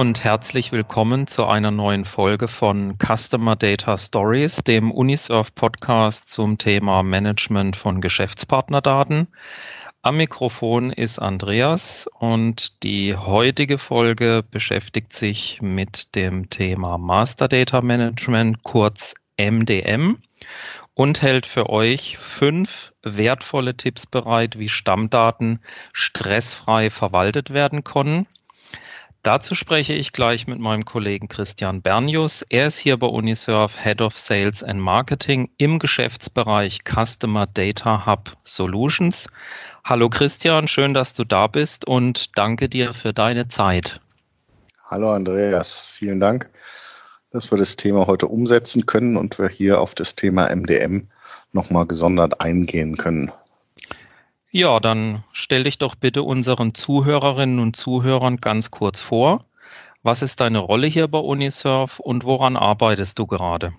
Und herzlich willkommen zu einer neuen Folge von Customer Data Stories, dem Unisurf Podcast zum Thema Management von Geschäftspartnerdaten. Am Mikrofon ist Andreas und die heutige Folge beschäftigt sich mit dem Thema Master Data Management, kurz MDM, und hält für euch fünf wertvolle Tipps bereit, wie Stammdaten stressfrei verwaltet werden können. Dazu spreche ich gleich mit meinem Kollegen Christian Bernius. Er ist hier bei Unisurf Head of Sales and Marketing im Geschäftsbereich Customer Data Hub Solutions. Hallo Christian, schön, dass du da bist und danke dir für deine Zeit. Hallo Andreas, vielen Dank, dass wir das Thema heute umsetzen können und wir hier auf das Thema MDM nochmal gesondert eingehen können. Ja, dann stell dich doch bitte unseren Zuhörerinnen und Zuhörern ganz kurz vor. Was ist deine Rolle hier bei Unisurf und woran arbeitest du gerade?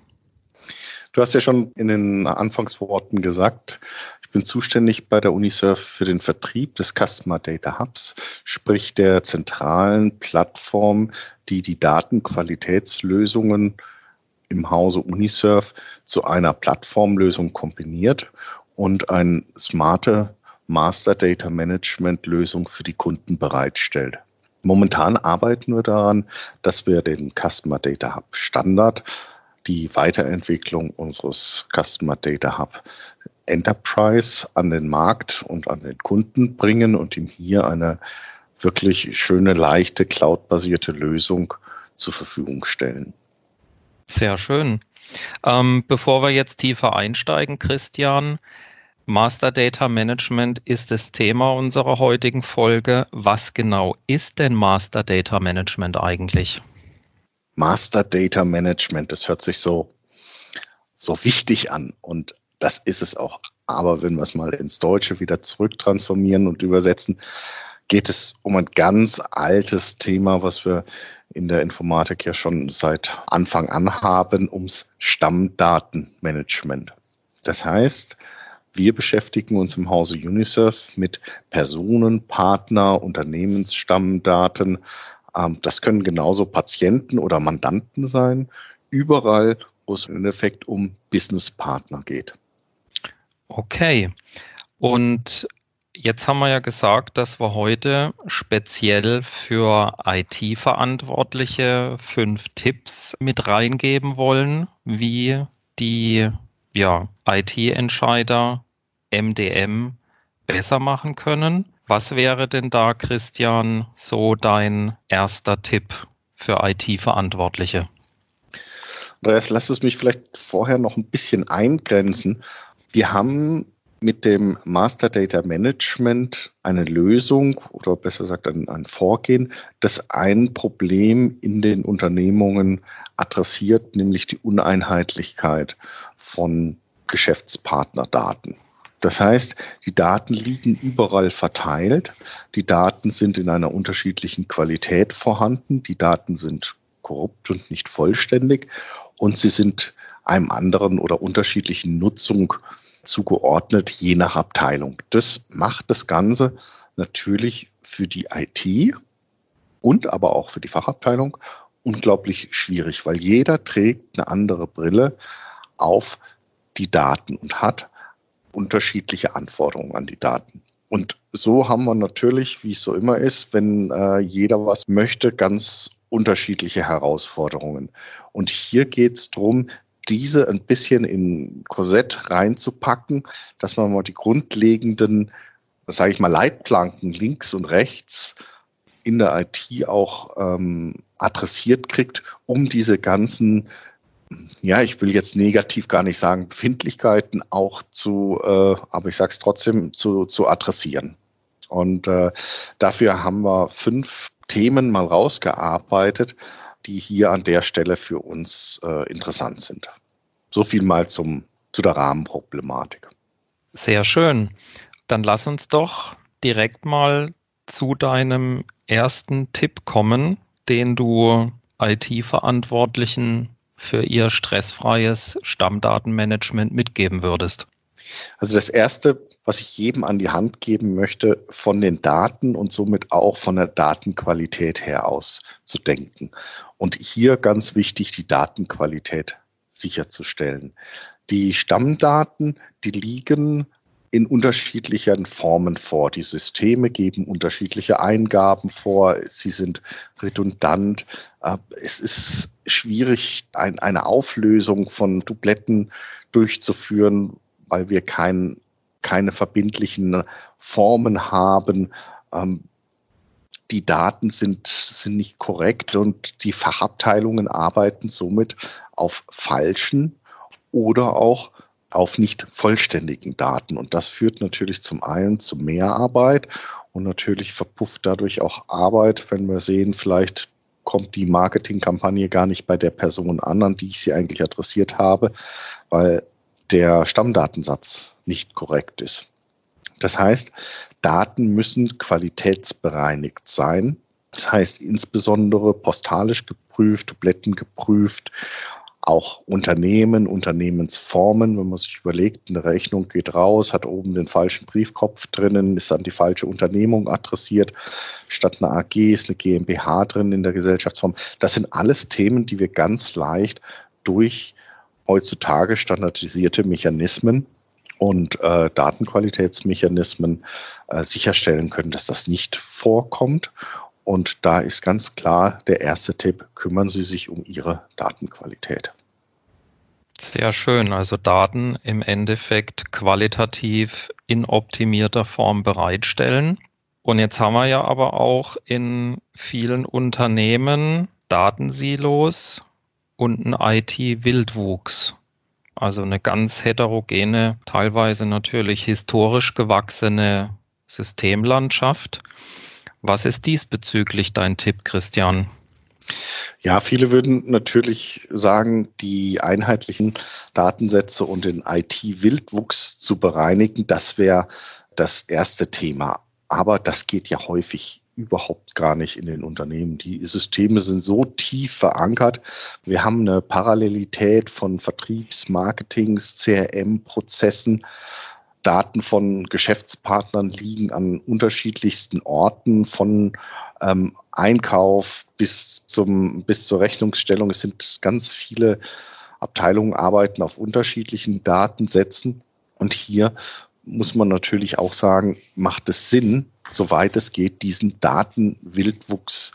Du hast ja schon in den Anfangsworten gesagt, ich bin zuständig bei der Unisurf für den Vertrieb des Customer Data Hubs, sprich der zentralen Plattform, die die Datenqualitätslösungen im Hause Unisurf zu einer Plattformlösung kombiniert und ein smarte Master Data Management Lösung für die Kunden bereitstellt. Momentan arbeiten wir daran, dass wir den Customer Data Hub Standard, die Weiterentwicklung unseres Customer Data Hub Enterprise an den Markt und an den Kunden bringen und ihm hier eine wirklich schöne, leichte, cloudbasierte Lösung zur Verfügung stellen. Sehr schön. Ähm, bevor wir jetzt tiefer einsteigen, Christian, Master Data Management ist das Thema unserer heutigen Folge. Was genau ist denn Master Data Management eigentlich? Master Data Management, das hört sich so, so wichtig an und das ist es auch. Aber wenn wir es mal ins Deutsche wieder zurücktransformieren und übersetzen, geht es um ein ganz altes Thema, was wir in der Informatik ja schon seit Anfang an haben, ums Stammdatenmanagement. Das heißt, wir beschäftigen uns im Hause UNICEF mit Personen, Partner, Unternehmensstammdaten. Ähm, das können genauso Patienten oder Mandanten sein, überall, wo es im Endeffekt um Businesspartner geht. Okay. Und jetzt haben wir ja gesagt, dass wir heute speziell für IT-Verantwortliche fünf Tipps mit reingeben wollen, wie die ja, IT-Entscheider MDM besser machen können. Was wäre denn da, Christian, so dein erster Tipp für IT-Verantwortliche? Andreas, lass es mich vielleicht vorher noch ein bisschen eingrenzen. Wir haben mit dem Master Data Management eine Lösung oder besser gesagt ein, ein, Vorgehen, das ein Problem in den Unternehmungen adressiert, nämlich die Uneinheitlichkeit von Geschäftspartnerdaten. Das heißt, die Daten liegen überall verteilt. Die Daten sind in einer unterschiedlichen Qualität vorhanden. Die Daten sind korrupt und nicht vollständig und sie sind einem anderen oder unterschiedlichen Nutzung zugeordnet, je nach Abteilung. Das macht das Ganze natürlich für die IT und aber auch für die Fachabteilung unglaublich schwierig, weil jeder trägt eine andere Brille auf die Daten und hat unterschiedliche Anforderungen an die Daten. Und so haben wir natürlich, wie es so immer ist, wenn äh, jeder was möchte, ganz unterschiedliche Herausforderungen. Und hier geht es darum, diese ein bisschen in Korsett reinzupacken, dass man mal die grundlegenden, sage ich mal, Leitplanken links und rechts in der IT auch ähm, adressiert kriegt, um diese ganzen, ja, ich will jetzt negativ gar nicht sagen, Befindlichkeiten auch zu, äh, aber ich sage es trotzdem, zu, zu adressieren. Und äh, dafür haben wir fünf Themen mal rausgearbeitet, die hier an der Stelle für uns äh, interessant sind. So viel mal zum, zu der Rahmenproblematik. Sehr schön. Dann lass uns doch direkt mal zu deinem ersten Tipp kommen, den du IT-Verantwortlichen für ihr stressfreies Stammdatenmanagement mitgeben würdest? Also das Erste, was ich jedem an die Hand geben möchte, von den Daten und somit auch von der Datenqualität her aus zu denken. Und hier ganz wichtig, die Datenqualität sicherzustellen. Die Stammdaten, die liegen in unterschiedlichen Formen vor. Die Systeme geben unterschiedliche Eingaben vor. Sie sind redundant. Äh, es ist schwierig, eine Auflösung von Dubletten durchzuführen, weil wir kein, keine verbindlichen Formen haben. Ähm, die Daten sind, sind nicht korrekt und die Fachabteilungen arbeiten somit auf falschen oder auch auf nicht vollständigen Daten. Und das führt natürlich zum einen zu mehr Arbeit und natürlich verpufft dadurch auch Arbeit, wenn wir sehen, vielleicht kommt die Marketingkampagne gar nicht bei der Person an, an die ich sie eigentlich adressiert habe, weil der Stammdatensatz nicht korrekt ist. Das heißt, Daten müssen qualitätsbereinigt sein. Das heißt insbesondere postalisch geprüft, Dubletten geprüft auch Unternehmen, Unternehmensformen, wenn man sich überlegt, eine Rechnung geht raus, hat oben den falschen Briefkopf drinnen, ist an die falsche Unternehmung adressiert, statt einer AG ist eine GmbH drin in der Gesellschaftsform. Das sind alles Themen, die wir ganz leicht durch heutzutage standardisierte Mechanismen und äh, Datenqualitätsmechanismen äh, sicherstellen können, dass das nicht vorkommt und da ist ganz klar der erste Tipp, kümmern Sie sich um Ihre Datenqualität. Sehr schön. Also Daten im Endeffekt qualitativ in optimierter Form bereitstellen. Und jetzt haben wir ja aber auch in vielen Unternehmen Datensilos und einen IT-Wildwuchs. Also eine ganz heterogene, teilweise natürlich historisch gewachsene Systemlandschaft. Was ist diesbezüglich dein Tipp, Christian? Ja, viele würden natürlich sagen, die einheitlichen Datensätze und den IT-Wildwuchs zu bereinigen, das wäre das erste Thema. Aber das geht ja häufig überhaupt gar nicht in den Unternehmen. Die Systeme sind so tief verankert. Wir haben eine Parallelität von Vertriebs-, Marketings, CRM-Prozessen. Daten von Geschäftspartnern liegen an unterschiedlichsten Orten, von ähm, Einkauf bis, zum, bis zur Rechnungsstellung. Es sind ganz viele Abteilungen arbeiten auf unterschiedlichen Datensätzen. Und hier muss man natürlich auch sagen, macht es Sinn, soweit es geht, diesen Datenwildwuchs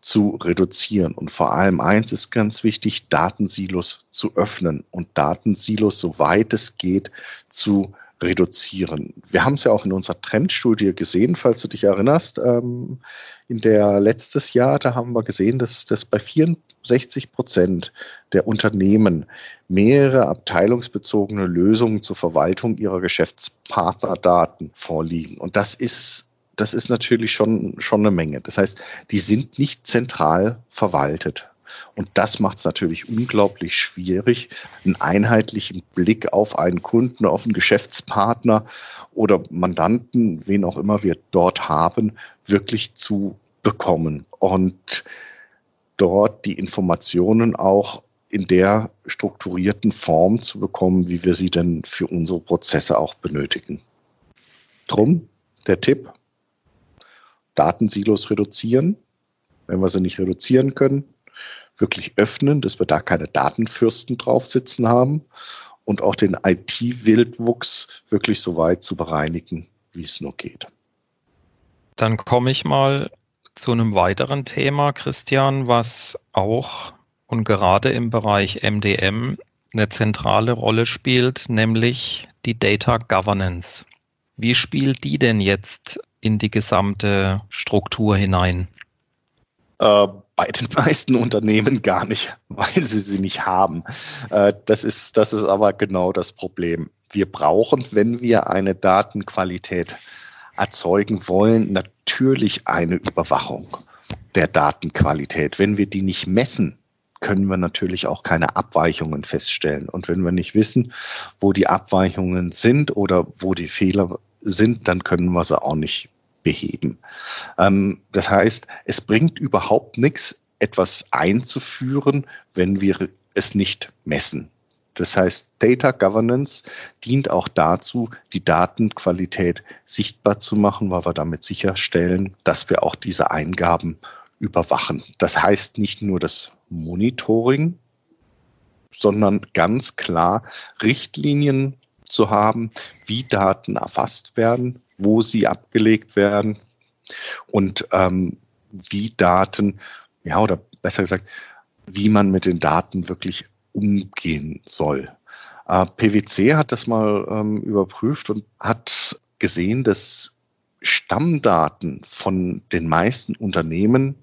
zu reduzieren. Und vor allem eins ist ganz wichtig, Datensilos zu öffnen und Datensilos, soweit es geht, zu reduzieren. Wir haben es ja auch in unserer Trendstudie gesehen, falls du dich erinnerst. Ähm, in der letztes Jahr, da haben wir gesehen, dass, dass bei 64 Prozent der Unternehmen mehrere abteilungsbezogene Lösungen zur Verwaltung ihrer Geschäftspartnerdaten vorliegen. Und das ist das ist natürlich schon, schon eine Menge. Das heißt, die sind nicht zentral verwaltet. Und das macht es natürlich unglaublich schwierig, einen einheitlichen Blick auf einen Kunden, auf einen Geschäftspartner oder Mandanten, wen auch immer wir dort haben, wirklich zu bekommen und dort die Informationen auch in der strukturierten Form zu bekommen, wie wir sie denn für unsere Prozesse auch benötigen. Drum der Tipp, Datensilos reduzieren. Wenn wir sie nicht reduzieren können, wirklich öffnen, dass wir da keine Datenfürsten drauf sitzen haben und auch den IT-Wildwuchs wirklich so weit zu bereinigen, wie es nur geht. Dann komme ich mal zu einem weiteren Thema, Christian, was auch und gerade im Bereich MDM eine zentrale Rolle spielt, nämlich die Data Governance. Wie spielt die denn jetzt in die gesamte Struktur hinein? Äh, bei den meisten Unternehmen gar nicht, weil sie sie nicht haben. Äh, das, ist, das ist aber genau das Problem. Wir brauchen, wenn wir eine Datenqualität erzeugen wollen, natürlich eine Überwachung der Datenqualität. Wenn wir die nicht messen, können wir natürlich auch keine Abweichungen feststellen. Und wenn wir nicht wissen, wo die Abweichungen sind oder wo die Fehler sind, dann können wir sie auch nicht beheben. Ähm, das heißt, es bringt überhaupt nichts, etwas einzuführen, wenn wir es nicht messen. Das heißt, Data Governance dient auch dazu, die Datenqualität sichtbar zu machen, weil wir damit sicherstellen, dass wir auch diese Eingaben überwachen. Das heißt nicht nur das Monitoring, sondern ganz klar Richtlinien zu haben, wie Daten erfasst werden, wo sie abgelegt werden und ähm, wie Daten, ja, oder besser gesagt, wie man mit den Daten wirklich umgehen soll. Äh, PwC hat das mal ähm, überprüft und hat gesehen, dass Stammdaten von den meisten Unternehmen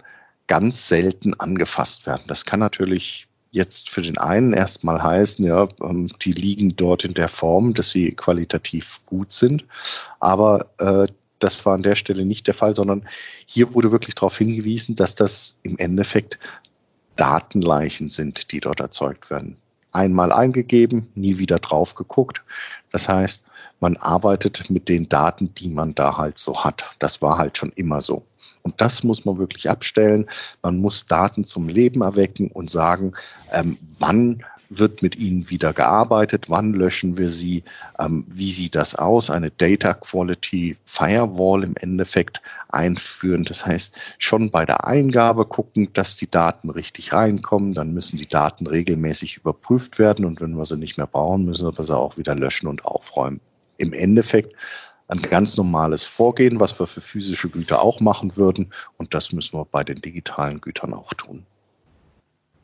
ganz selten angefasst werden. Das kann natürlich jetzt für den einen erstmal heißen, ja, ähm, die liegen dort in der Form, dass sie qualitativ gut sind. Aber äh, das war an der Stelle nicht der Fall, sondern hier wurde wirklich darauf hingewiesen, dass das im Endeffekt Datenleichen sind, die dort erzeugt werden. Einmal eingegeben, nie wieder drauf geguckt. Das heißt, man arbeitet mit den Daten, die man da halt so hat. Das war halt schon immer so. Und das muss man wirklich abstellen. Man muss Daten zum Leben erwecken und sagen, ähm, wann wird mit ihnen wieder gearbeitet? Wann löschen wir sie? Ähm, wie sieht das aus? Eine Data Quality Firewall im Endeffekt einführen. Das heißt, schon bei der Eingabe gucken, dass die Daten richtig reinkommen. Dann müssen die Daten regelmäßig überprüft werden. Und wenn wir sie nicht mehr brauchen, müssen wir sie auch wieder löschen und aufräumen. Im Endeffekt ein ganz normales Vorgehen, was wir für physische Güter auch machen würden. Und das müssen wir bei den digitalen Gütern auch tun.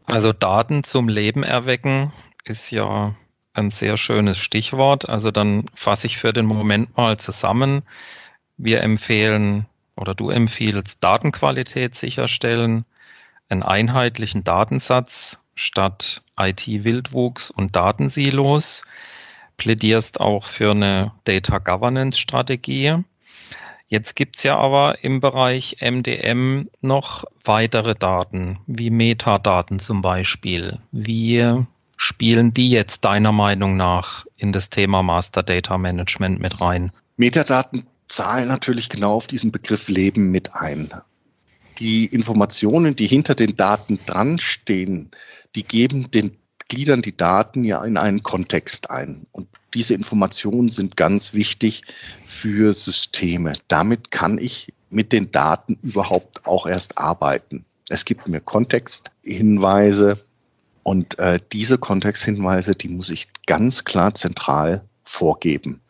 Also Daten zum Leben erwecken ist ja ein sehr schönes Stichwort. Also dann fasse ich für den Moment mal zusammen. Wir empfehlen oder du empfiehlst Datenqualität sicherstellen, einen einheitlichen Datensatz statt IT-Wildwuchs und Datensilos, plädierst auch für eine Data Governance Strategie Jetzt gibt es ja aber im Bereich MDM noch weitere Daten, wie Metadaten zum Beispiel. Wie spielen die jetzt deiner Meinung nach in das Thema Master Data Management mit rein? Metadaten zahlen natürlich genau auf diesen Begriff Leben mit ein. Die Informationen, die hinter den Daten dran stehen, die geben den gliedern die Daten ja in einen Kontext ein. Und diese Informationen sind ganz wichtig für Systeme. Damit kann ich mit den Daten überhaupt auch erst arbeiten. Es gibt mir Kontexthinweise und äh, diese Kontexthinweise, die muss ich ganz klar zentral vorgeben.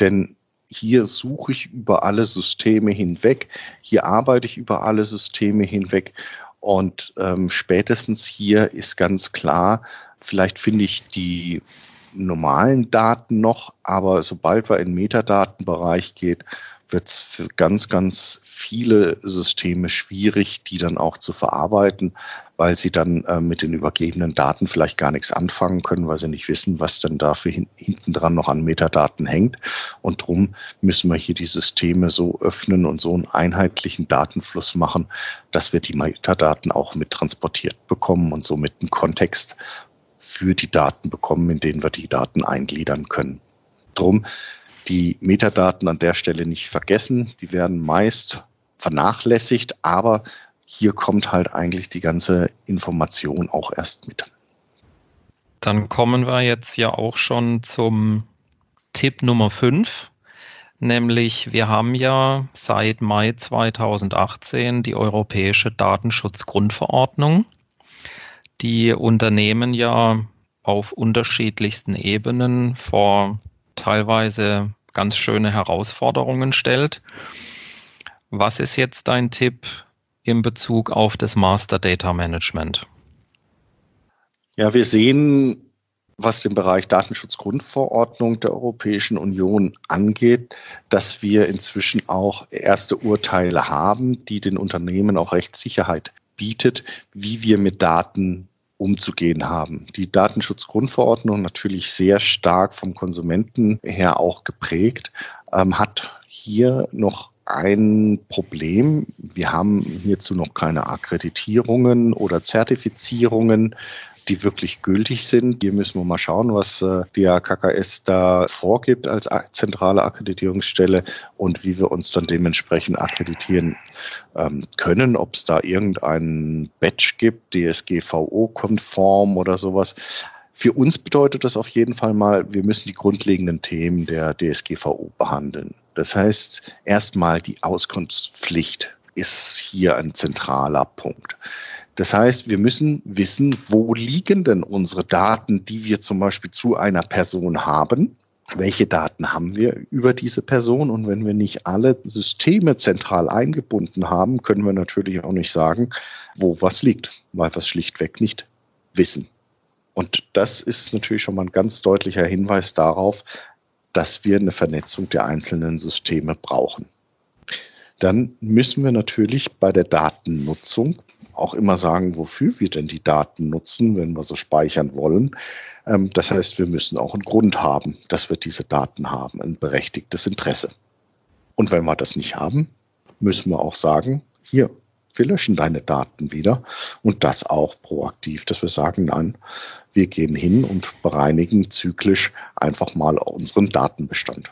Denn hier suche ich über alle Systeme hinweg, hier arbeite ich über alle Systeme hinweg und ähm, spätestens hier ist ganz klar, Vielleicht finde ich die normalen Daten noch, aber sobald wir in Metadatenbereich geht, wird es für ganz, ganz viele Systeme schwierig, die dann auch zu verarbeiten, weil sie dann äh, mit den übergebenen Daten vielleicht gar nichts anfangen können, weil sie nicht wissen, was denn dafür hin, hinten dran noch an Metadaten hängt. Und darum müssen wir hier die Systeme so öffnen und so einen einheitlichen Datenfluss machen, dass wir die Metadaten auch mit transportiert bekommen und somit einen Kontext für die Daten bekommen, in denen wir die Daten eingliedern können. Drum die Metadaten an der Stelle nicht vergessen. Die werden meist vernachlässigt, aber hier kommt halt eigentlich die ganze Information auch erst mit. Dann kommen wir jetzt ja auch schon zum Tipp Nummer 5, nämlich wir haben ja seit Mai 2018 die Europäische Datenschutzgrundverordnung die Unternehmen ja auf unterschiedlichsten Ebenen vor teilweise ganz schöne Herausforderungen stellt. Was ist jetzt dein Tipp in Bezug auf das Master Data Management? Ja, wir sehen, was den Bereich Datenschutzgrundverordnung der Europäischen Union angeht, dass wir inzwischen auch erste Urteile haben, die den Unternehmen auch Rechtssicherheit bietet, wie wir mit Daten umzugehen haben. Die Datenschutzgrundverordnung natürlich sehr stark vom Konsumenten her auch geprägt, ähm, hat hier noch ein Problem. Wir haben hierzu noch keine Akkreditierungen oder Zertifizierungen die wirklich gültig sind. Hier müssen wir mal schauen, was äh, die KKS da vorgibt als zentrale Akkreditierungsstelle und wie wir uns dann dementsprechend akkreditieren ähm, können. Ob es da irgendeinen Badge gibt, DSGVO-konform oder sowas. Für uns bedeutet das auf jeden Fall mal, wir müssen die grundlegenden Themen der DSGVO behandeln. Das heißt, erstmal die Auskunftspflicht ist hier ein zentraler Punkt. Das heißt, wir müssen wissen, wo liegen denn unsere Daten, die wir zum Beispiel zu einer Person haben. Welche Daten haben wir über diese Person? Und wenn wir nicht alle Systeme zentral eingebunden haben, können wir natürlich auch nicht sagen, wo was liegt, weil wir es schlichtweg nicht wissen. Und das ist natürlich schon mal ein ganz deutlicher Hinweis darauf, dass wir eine Vernetzung der einzelnen Systeme brauchen. Dann müssen wir natürlich bei der Datennutzung auch immer sagen, wofür wir denn die Daten nutzen, wenn wir so speichern wollen. Ähm, das heißt, wir müssen auch einen Grund haben, dass wir diese Daten haben, ein berechtigtes Interesse. Und wenn wir das nicht haben, müssen wir auch sagen, hier, wir löschen deine Daten wieder und das auch proaktiv, dass wir sagen, nein, wir gehen hin und bereinigen zyklisch einfach mal unseren Datenbestand.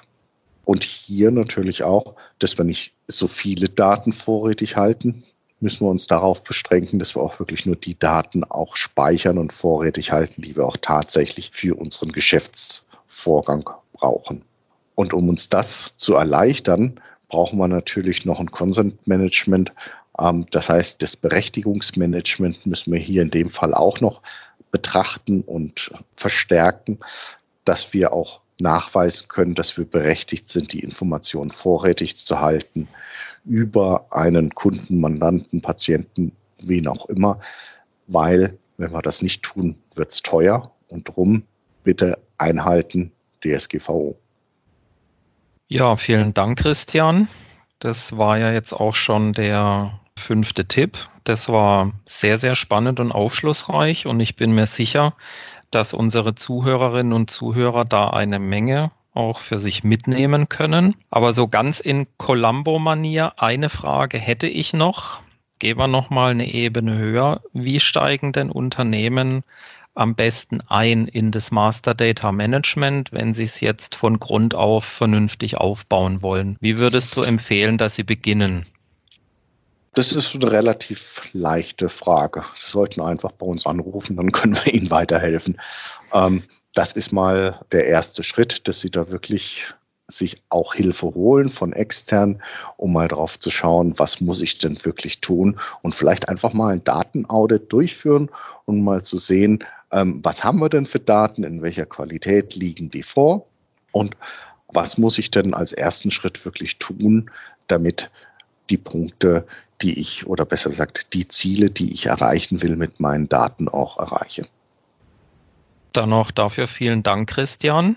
Und hier natürlich auch, dass wir nicht so viele Daten vorrätig halten, müssen wir uns darauf beschränken, dass wir auch wirklich nur die Daten auch speichern und vorrätig halten, die wir auch tatsächlich für unseren Geschäftsvorgang brauchen. Und um uns das zu erleichtern, brauchen wir natürlich noch ein Consent Management, ähm, das heißt, das Berechtigungsmanagement müssen wir hier in dem Fall auch noch betrachten und verstärken, dass wir auch nachweisen können, dass wir berechtigt sind, die Informationen vorrätig zu halten über einen Kunden, Mandanten, Patienten, wen auch immer, weil wenn wir das nicht tun, wird es teuer und drum bitte einhalten DSGVO. Ja, vielen Dank, Christian. Das war ja jetzt auch schon der fünfte Tipp. Das war sehr, sehr spannend und aufschlussreich und ich bin mir sicher, dass unsere Zuhörerinnen und Zuhörer da eine Menge auch für sich mitnehmen können. Aber so ganz in Columbo-Manier, eine Frage hätte ich noch. Gehen wir noch mal eine Ebene höher. Wie steigen denn Unternehmen am besten ein in das Master Data Management, wenn sie es jetzt von Grund auf vernünftig aufbauen wollen? Wie würdest du empfehlen, dass sie beginnen? Das ist eine relativ leichte Frage. Sie sollten einfach bei uns anrufen, dann können wir Ihnen weiterhelfen. Ähm, das ist mal der erste Schritt, dass Sie da wirklich sich auch Hilfe holen von extern, um mal drauf zu schauen, was muss ich denn wirklich tun und vielleicht einfach mal ein Datenaudit durchführen und mal zu sehen, ähm, was haben wir denn für Daten, in welcher Qualität liegen die vor und was muss ich denn als ersten Schritt wirklich tun, damit die Punkte, die ich oder besser gesagt die Ziele, die ich erreichen will, mit meinen Daten auch erreiche. Dann noch dafür vielen Dank, Christian.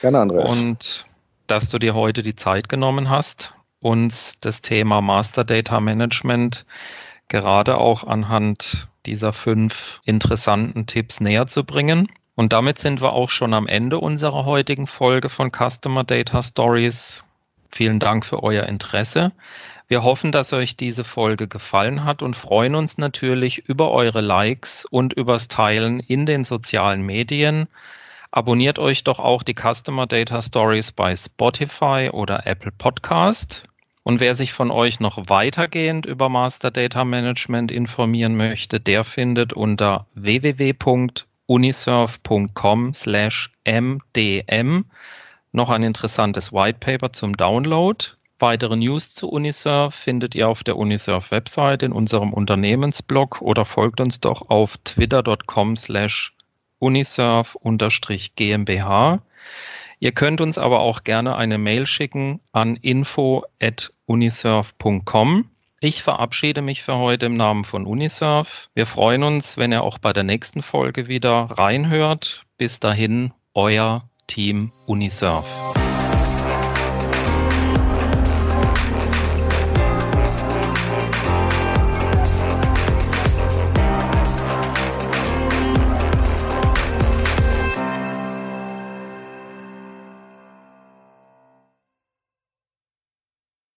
Gerne, Andreas. Und dass du dir heute die Zeit genommen hast, uns das Thema Master Data Management gerade auch anhand dieser fünf interessanten Tipps näher zu bringen. Und damit sind wir auch schon am Ende unserer heutigen Folge von Customer Data Stories. Vielen Dank für euer Interesse. Wir hoffen, dass euch diese Folge gefallen hat und freuen uns natürlich über eure Likes und übers Teilen in den sozialen Medien. Abonniert euch doch auch die Customer Data Stories bei Spotify oder Apple Podcast. Und wer sich von euch noch weitergehend über Master Data Management informieren möchte, der findet unter www.unisurf.com/mdm noch ein interessantes White Paper zum Download. Weitere News zu Unisurf findet ihr auf der Unisurf-Website in unserem Unternehmensblog oder folgt uns doch auf twitter.com slash unisurf-gmbh. Ihr könnt uns aber auch gerne eine Mail schicken an info.unisurf.com. Ich verabschiede mich für heute im Namen von Unisurf. Wir freuen uns, wenn ihr auch bei der nächsten Folge wieder reinhört. Bis dahin, euer Team Unisurf.